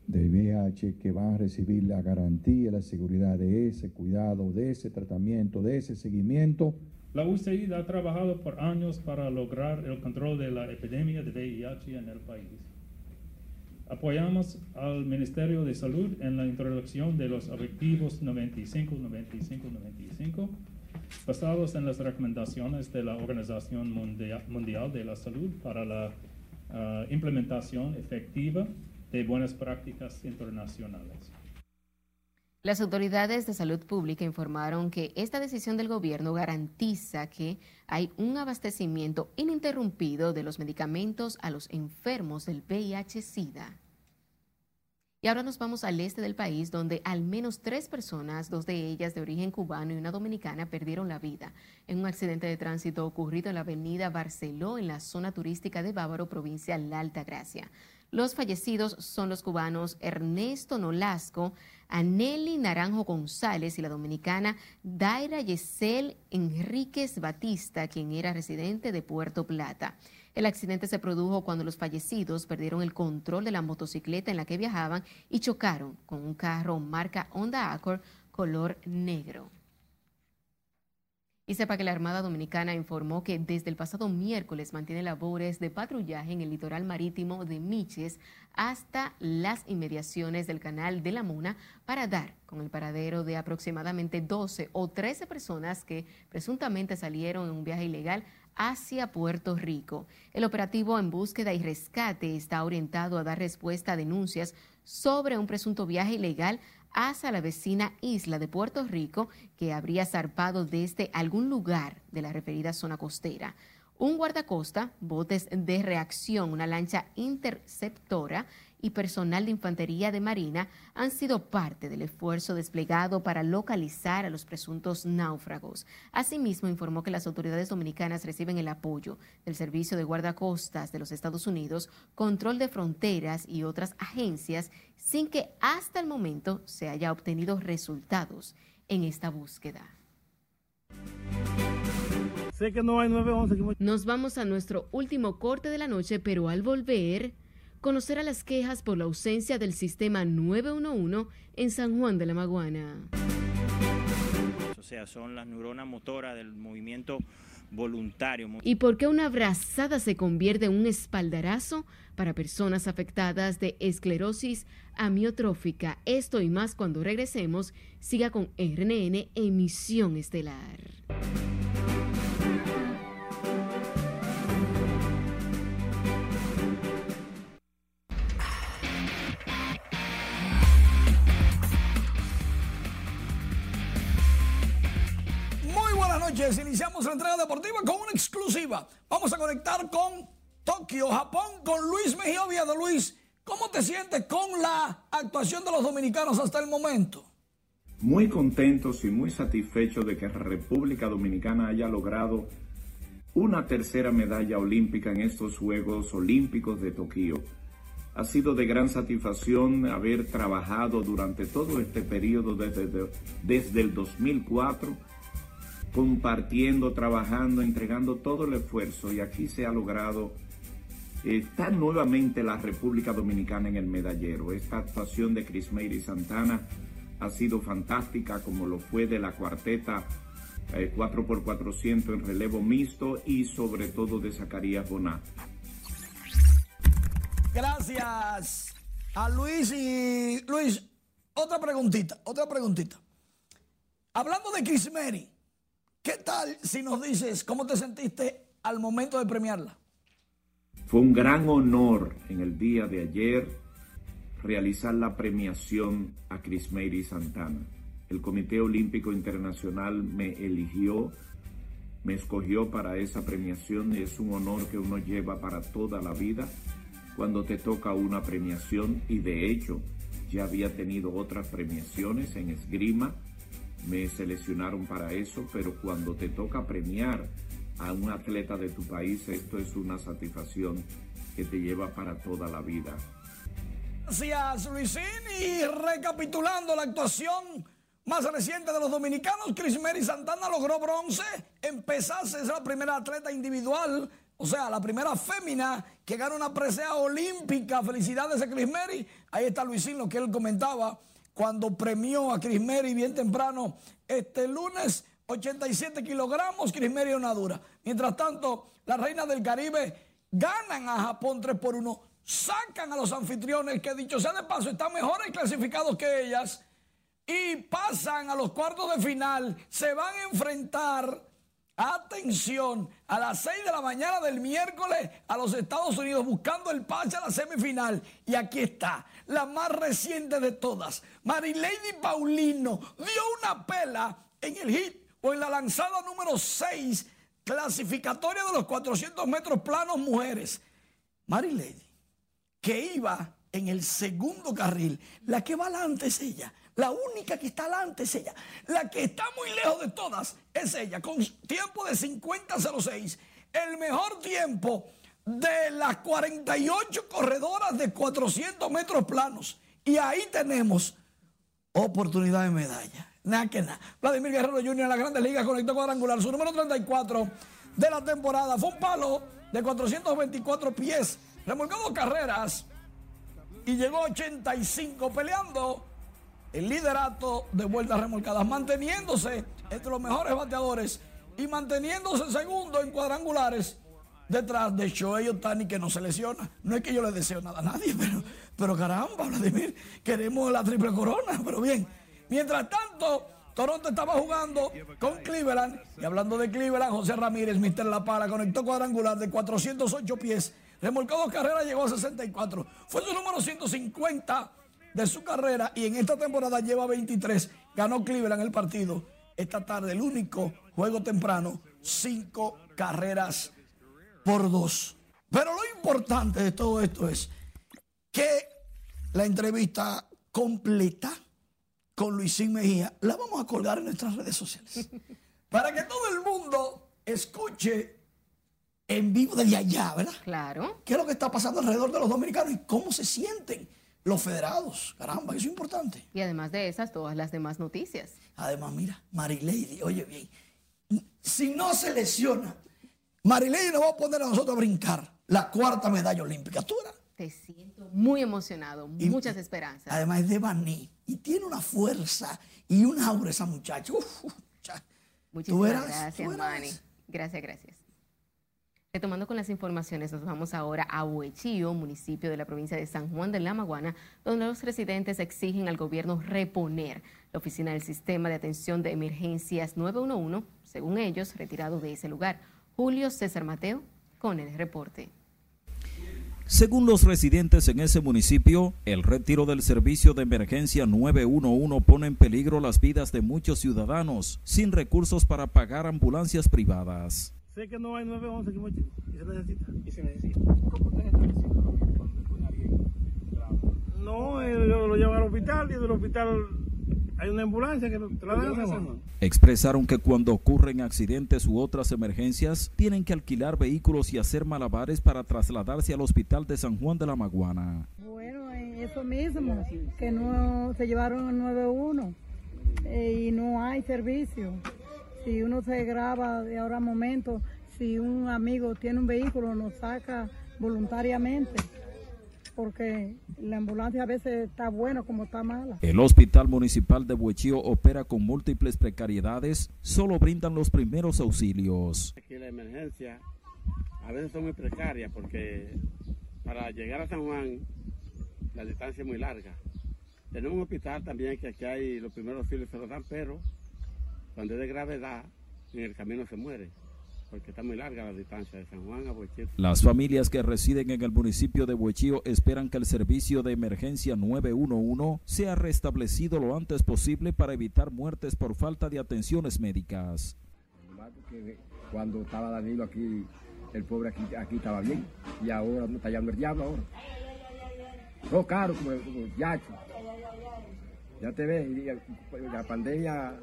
de VIH que van a recibir la garantía, la seguridad de ese cuidado, de ese tratamiento, de ese seguimiento. La UCI ha trabajado por años para lograr el control de la epidemia de VIH en el país. Apoyamos al Ministerio de Salud en la introducción de los objetivos 95, 95, 95, basados en las recomendaciones de la Organización Mundial de la Salud para la Uh, implementación efectiva de buenas prácticas internacionales. Las autoridades de salud pública informaron que esta decisión del gobierno garantiza que hay un abastecimiento ininterrumpido de los medicamentos a los enfermos del VIH-Sida. Y ahora nos vamos al este del país, donde al menos tres personas, dos de ellas de origen cubano y una dominicana, perdieron la vida en un accidente de tránsito ocurrido en la avenida Barceló, en la zona turística de Bávaro, provincia La Alta Gracia. Los fallecidos son los cubanos Ernesto Nolasco, Aneli Naranjo González y la dominicana Daira Yesel Enríquez Batista, quien era residente de Puerto Plata. El accidente se produjo cuando los fallecidos perdieron el control de la motocicleta en la que viajaban y chocaron con un carro marca Honda Accord color negro. Y sepa que la Armada Dominicana informó que desde el pasado miércoles mantiene labores de patrullaje en el litoral marítimo de Miches hasta las inmediaciones del canal de la Muna para dar con el paradero de aproximadamente 12 o 13 personas que presuntamente salieron en un viaje ilegal hacia Puerto Rico. El operativo en búsqueda y rescate está orientado a dar respuesta a denuncias sobre un presunto viaje ilegal hacia la vecina isla de Puerto Rico que habría zarpado desde algún lugar de la referida zona costera. Un guardacosta, botes de reacción, una lancha interceptora y personal de infantería de Marina han sido parte del esfuerzo desplegado para localizar a los presuntos náufragos. Asimismo, informó que las autoridades dominicanas reciben el apoyo del Servicio de Guardacostas de los Estados Unidos, Control de Fronteras y otras agencias, sin que hasta el momento se haya obtenido resultados en esta búsqueda. Sé que no hay 911. Nos vamos a nuestro último corte de la noche, pero al volver conocer a las quejas por la ausencia del sistema 911 en San Juan de la Maguana. O sea, son las neuronas motoras del movimiento voluntario. ¿Y por qué una abrazada se convierte en un espaldarazo para personas afectadas de esclerosis amiotrófica? Esto y más cuando regresemos. Siga con RNN Emisión Estelar. Iniciamos la entrega deportiva con una exclusiva. Vamos a conectar con Tokio, Japón, con Luis Mejía. Luis, ¿cómo te sientes con la actuación de los dominicanos hasta el momento? Muy contentos y muy satisfechos de que República Dominicana haya logrado una tercera medalla olímpica en estos Juegos Olímpicos de Tokio. Ha sido de gran satisfacción haber trabajado durante todo este periodo desde, desde el 2004 compartiendo, trabajando, entregando todo el esfuerzo y aquí se ha logrado está nuevamente la República Dominicana en el medallero. Esta actuación de Chris y Santana ha sido fantástica como lo fue de la cuarteta 4x400 eh, en relevo mixto y sobre todo de Zacarías Boná. Gracias a Luis y Luis, otra preguntita, otra preguntita. Hablando de Chris Mary, ¿Qué tal si nos dices cómo te sentiste al momento de premiarla? Fue un gran honor en el día de ayer realizar la premiación a Chris Mary Santana. El Comité Olímpico Internacional me eligió, me escogió para esa premiación y es un honor que uno lleva para toda la vida cuando te toca una premiación y de hecho ya había tenido otras premiaciones en esgrima me seleccionaron para eso, pero cuando te toca premiar a un atleta de tu país, esto es una satisfacción que te lleva para toda la vida. Gracias, Luisín. Y recapitulando la actuación más reciente de los dominicanos, Chris Mary Santana logró bronce en pesas, es la primera atleta individual, o sea, la primera fémina que gana una presea olímpica. Felicidades a Chris Mary. Ahí está Luisín, lo que él comentaba cuando premió a Chris Mary bien temprano este lunes, 87 kilogramos, Chris Mary una dura. Mientras tanto, las reinas del Caribe ganan a Japón 3 por 1, sacan a los anfitriones que dicho sea de paso están mejores clasificados que ellas y pasan a los cuartos de final, se van a enfrentar Atención, a las 6 de la mañana del miércoles a los Estados Unidos buscando el pase a la semifinal. Y aquí está, la más reciente de todas. Marilady Paulino dio una pela en el hit o en la lanzada número 6, clasificatoria de los 400 metros planos mujeres. Marilady, que iba en el segundo carril. La que va adelante es ella. La única que está adelante es ella. La que está muy lejos de todas es ella, con tiempo de 50.06. El mejor tiempo de las 48 corredoras de 400 metros planos. Y ahí tenemos oportunidad de medalla. Nada que nada. Vladimir Guerrero Jr. en la Grandes Ligas conectó cuadrangular. Su número 34 de la temporada fue un palo de 424 pies. Remolcó dos carreras y llegó a 85 peleando el liderato de vueltas remolcadas, manteniéndose entre los mejores bateadores y manteniéndose segundo en cuadrangulares detrás de Shohei Otani que no se lesiona. No es que yo le deseo nada a nadie, pero, pero caramba, Vladimir, queremos la triple corona, pero bien. Mientras tanto, Toronto estaba jugando con Cleveland y hablando de Cleveland, José Ramírez, Mister La Pala, conectó cuadrangular de 408 pies, remolcó dos carreras, llegó a 64. Fue su número 150 de su carrera y en esta temporada lleva 23. Ganó Cleveland el partido esta tarde, el único juego temprano, cinco carreras por dos. Pero lo importante de todo esto es que la entrevista completa con Luisín Mejía la vamos a colgar en nuestras redes sociales para que todo el mundo escuche en vivo desde allá, ¿verdad? Claro. ¿Qué es lo que está pasando alrededor de los dominicanos y cómo se sienten? Los federados. Caramba, eso es importante. Y además de esas, todas las demás noticias. Además, mira, Marilady, oye bien, si no se lesiona, Marilady nos va a poner a nosotros a brincar la cuarta medalla olímpica. ¿Tú eras? Te siento muy emocionado, muchas esperanzas. Además es de Baní y tiene una fuerza y un aura esa muchacha. Uf, muchacha. Muchísimas gracias, Manny. Gracias, gracias. Retomando con las informaciones, nos vamos ahora a Huechío, municipio de la provincia de San Juan de la Maguana, donde los residentes exigen al gobierno reponer la oficina del Sistema de Atención de Emergencias 911, según ellos, retirado de ese lugar. Julio César Mateo con el reporte. Según los residentes en ese municipio, el retiro del servicio de emergencia 911 pone en peligro las vidas de muchos ciudadanos sin recursos para pagar ambulancias privadas. Sé que no hay 911 aquí mucho y se necesita. ¿Y se necesita? ¿Cómo ustedes cuando No, eh, lo, lo llevan al hospital y del hospital hay una ambulancia que te la dan Expresaron que cuando ocurren accidentes u otras emergencias, tienen que alquilar vehículos y hacer malabares para trasladarse al hospital de San Juan de la Maguana. Bueno, eso mismo, que no se llevaron el 911 eh, y no hay servicio si uno se graba de ahora a momento, si un amigo tiene un vehículo, nos saca voluntariamente porque la ambulancia a veces está buena como está mala. El Hospital Municipal de Buechío opera con múltiples precariedades, solo brindan los primeros auxilios. Aquí la emergencia a veces son muy precarias porque para llegar a San Juan la distancia es muy larga. Tenemos un hospital también que aquí hay los primeros auxilios se los dan, pero cuando es de gravedad, en el camino se muere, porque está muy larga la distancia de San Juan a Buechío. Las familias que residen en el municipio de Buechío esperan que el servicio de emergencia 911 sea restablecido lo antes posible para evitar muertes por falta de atenciones médicas. Cuando estaba Danilo aquí, el pobre aquí, aquí estaba bien, y ahora no está hallando el diablo ahora. Todo caro como, como yacho. Ya te ves, la pandemia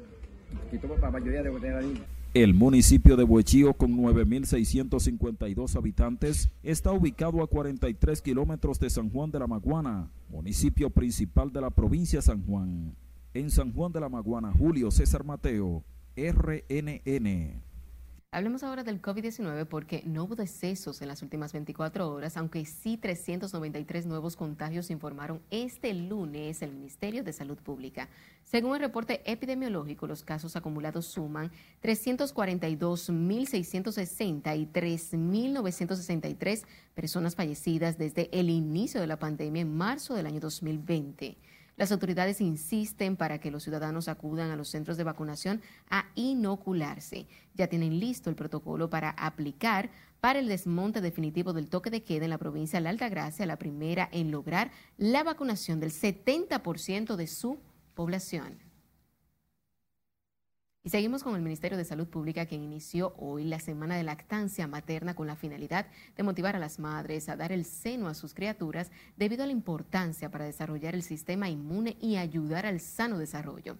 el municipio de Buechío, con 9.652 habitantes, está ubicado a 43 kilómetros de San Juan de la Maguana, municipio principal de la provincia San Juan. En San Juan de la Maguana, Julio César Mateo, RNN. Hablemos ahora del COVID-19 porque no hubo decesos en las últimas 24 horas, aunque sí 393 nuevos contagios informaron este lunes el Ministerio de Salud Pública. Según el reporte epidemiológico, los casos acumulados suman 342.660 y 3.963 personas fallecidas desde el inicio de la pandemia en marzo del año 2020. Las autoridades insisten para que los ciudadanos acudan a los centros de vacunación a inocularse. Ya tienen listo el protocolo para aplicar para el desmonte definitivo del toque de queda en la provincia de la Altagracia, la primera en lograr la vacunación del 70% de su población. Y seguimos con el Ministerio de Salud Pública, quien inició hoy la Semana de Lactancia Materna con la finalidad de motivar a las madres a dar el seno a sus criaturas debido a la importancia para desarrollar el sistema inmune y ayudar al sano desarrollo.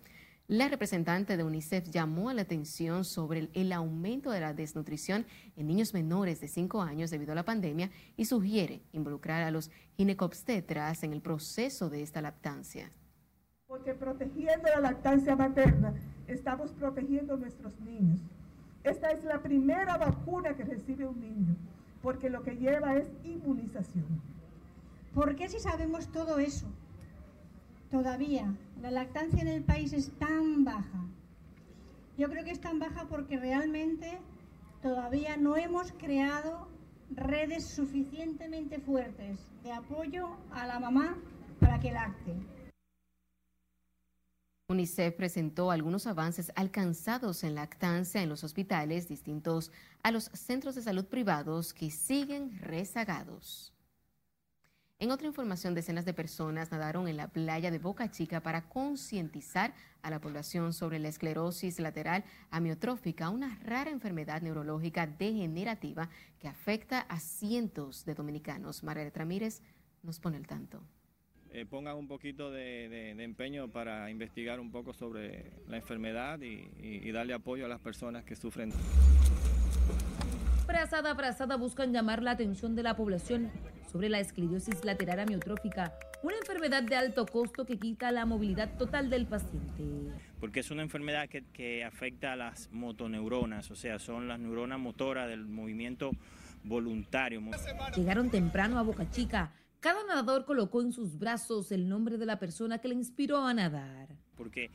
La representante de UNICEF llamó a la atención sobre el, el, aumento de la desnutrición en niños menores de 5 años debido a la pandemia y sugiere involucrar a los ginecobstetras en el proceso de esta lactancia. Porque protegiendo la lactancia materna estamos protegiendo a nuestros niños. Esta es la primera vacuna que recibe un niño, porque lo que lleva es inmunización. ¿Por qué si sabemos todo eso? Todavía la lactancia en el país es tan baja. Yo creo que es tan baja porque realmente todavía no hemos creado redes suficientemente fuertes de apoyo a la mamá para que lacte. UNICEF presentó algunos avances alcanzados en lactancia en los hospitales distintos a los centros de salud privados que siguen rezagados. En otra información, decenas de personas nadaron en la playa de Boca Chica para concientizar a la población sobre la esclerosis lateral amiotrófica, una rara enfermedad neurológica degenerativa que afecta a cientos de dominicanos. Margaret Ramírez nos pone el tanto. Eh, pongan un poquito de, de, de, empeño para investigar un poco sobre la enfermedad y, y, y darle apoyo a las personas que sufren. Brazada a brazada buscan llamar la atención de la población sobre la esclerosis lateral amiotrófica, una enfermedad de alto costo que quita la movilidad total del paciente. Porque es una enfermedad que, que afecta a las motoneuronas, o sea, son las neuronas motoras del movimiento voluntario. Llegaron temprano a Boca Chica. Cada nadador colocó en sus brazos el nombre de la persona que le inspiró a nadar. Porque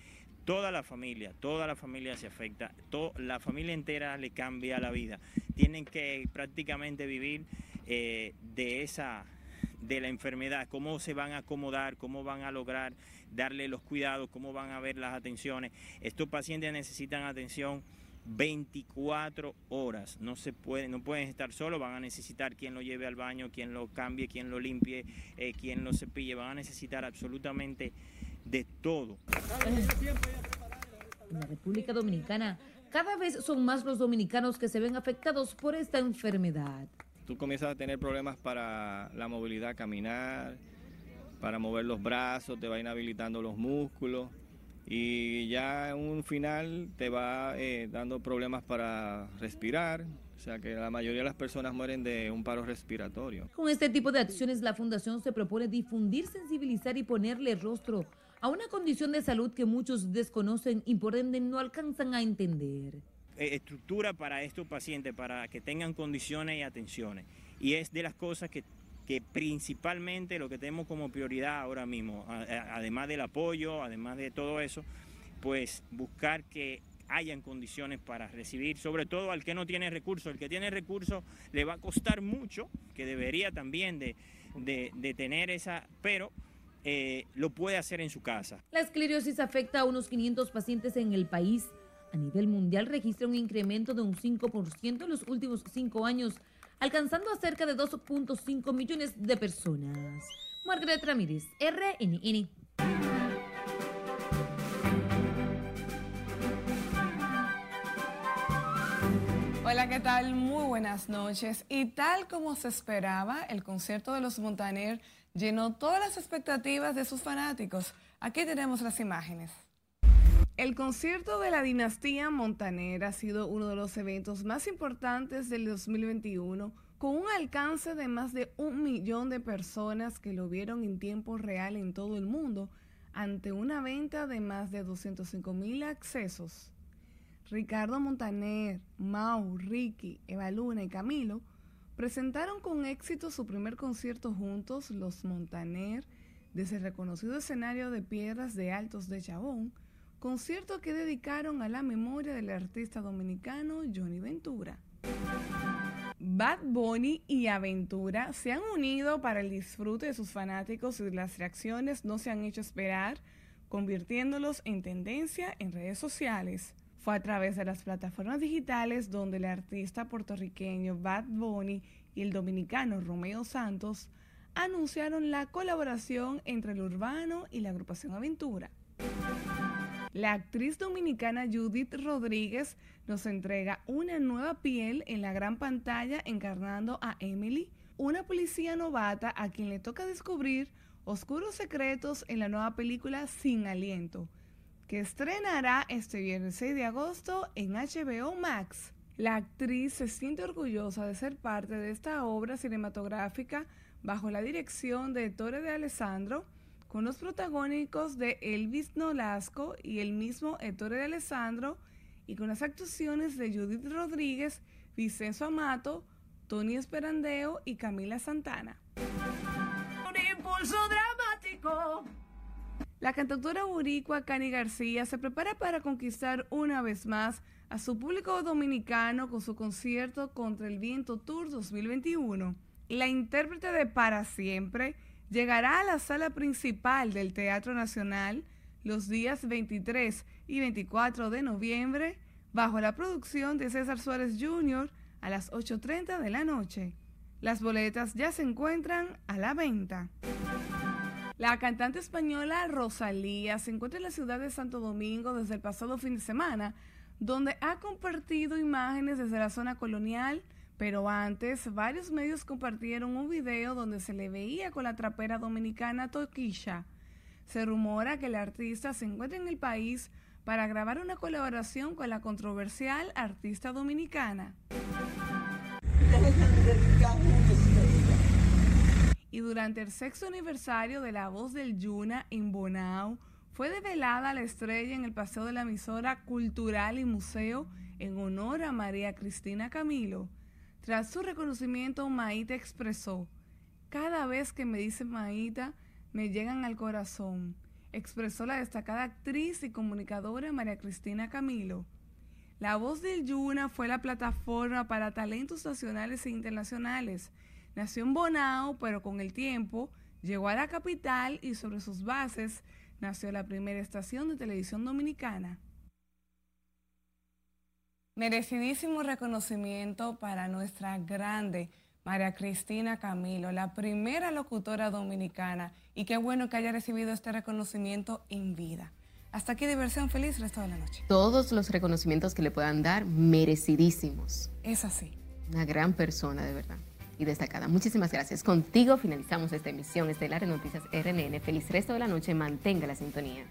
toda la familia, toda la familia se afecta, to, la familia entera le cambia la vida. Tienen que prácticamente vivir eh, de esa de la enfermedad, cómo se van a acomodar, cómo van a lograr darle los cuidados, cómo van a ver las atenciones. Estos pacientes necesitan atención 24 horas. No se puede, no pueden estar solos, van a necesitar quien lo lleve al baño, quien lo cambie, quien lo limpie, eh, quien lo cepille, van a necesitar absolutamente de todo. En la República Dominicana, cada vez son más los dominicanos que se ven afectados por esta enfermedad. Tú comienzas a tener problemas para la movilidad, caminar, para mover los brazos, te va inhabilitando los músculos y ya en un final te va eh, dando problemas para respirar, o sea que la mayoría de las personas mueren de un paro respiratorio. Con este tipo de acciones la Fundación se propone difundir, sensibilizar y ponerle rostro a una condición de salud que muchos desconocen y por ende no alcanzan a entender. Eh, estructura para estos pacientes, para que tengan condiciones y atenciones. Y es de las cosas que que principalmente lo que tenemos como prioridad ahora mismo, además del apoyo, además de todo eso, pues buscar que hayan condiciones para recibir, sobre todo al que no tiene recursos. El que tiene recursos le va a costar mucho, que debería también de, tener esa, pero eh, lo puede hacer en su casa. La esclerosis afecta a unos 500 pacientes en el país. A nivel mundial registra un incremento de un 5% en los últimos cinco años alcanzando a cerca de 2.5 millones de personas. Margaret Ramírez, RNN. Hola, ¿qué tal? Muy buenas noches. Y tal como se esperaba, el concierto de los Montaner llenó todas las expectativas de sus fanáticos. Aquí tenemos las imágenes. El concierto de la dinastía Montaner ha sido uno de los eventos más importantes del 2021, con un alcance de más de un millón de personas que lo vieron en tiempo real en todo el mundo, ante una venta de más de 205 mil accesos. Ricardo Montaner, Mau, Ricky, Eva Luna y Camilo presentaron con éxito su primer concierto juntos, los Montaner, desde el reconocido escenario de piedras de Altos de Chabón, concierto que dedicaron a la memoria del artista dominicano Johnny Ventura. Bad Bunny y Aventura se han unido para el disfrute de sus fanáticos y las reacciones no se han hecho esperar, convirtiéndolos en tendencia en redes sociales. Fue a través de las plataformas digitales donde el artista puertorriqueño Bad Bunny y el dominicano Romeo Santos anunciaron la colaboración entre el urbano y la agrupación Aventura. La actriz dominicana Judith Rodríguez nos entrega una nueva piel en la gran pantalla encarnando a Emily, una policía novata a quien le toca descubrir oscuros secretos en la nueva película Sin Aliento, que estrenará este viernes 6 de agosto en HBO Max. La actriz se siente orgullosa de ser parte de esta obra cinematográfica bajo la dirección de Torre de Alessandro, con los protagónicos de Elvis Nolasco y el mismo Ettore de Alessandro, y con las actuaciones de Judith Rodríguez, Vicenzo Amato, Tony Esperandeo y Camila Santana. Un impulso dramático. La cantautora boricua Cani García se prepara para conquistar una vez más a su público dominicano con su concierto contra el Viento Tour 2021. La intérprete de Para Siempre llegará a la sala principal del Teatro Nacional los días 23 y 24 de noviembre bajo la producción de César Suárez Jr. a las 8.30 de la noche. Las boletas ya se encuentran a la venta. La cantante española Rosalía se encuentra en la ciudad de Santo Domingo desde el pasado fin de semana, donde ha compartido imágenes desde la zona colonial, pero antes varios medios compartieron un video donde se le veía con la trapera dominicana Toquisha. Se rumora que el artista se encuentra en el país para grabar una colaboración con la controversial artista dominicana. Y durante el sexto aniversario de La Voz del Yuna en Bonao, fue develada la estrella en el paseo de la emisora cultural y museo en honor a María Cristina Camilo. Tras su reconocimiento, Maíta expresó, cada vez que me dice Maíta, me llegan al corazón, expresó la destacada actriz y comunicadora María Cristina Camilo. La Voz del Yuna fue la plataforma para talentos nacionales e internacionales. Nació en Bonao, pero con el tiempo llegó a la capital y sobre sus bases nació la primera estación de televisión dominicana. Merecidísimo reconocimiento para nuestra grande María Cristina Camilo, la primera locutora dominicana, y qué bueno que haya recibido este reconocimiento en vida. Hasta aquí diversión feliz resto de la noche. Todos los reconocimientos que le puedan dar, merecidísimos. Es así. Una gran persona, de verdad. Y destacada. Muchísimas gracias. Contigo finalizamos esta emisión estelar de Noticias RNN. Feliz resto de la noche. Mantenga la sintonía.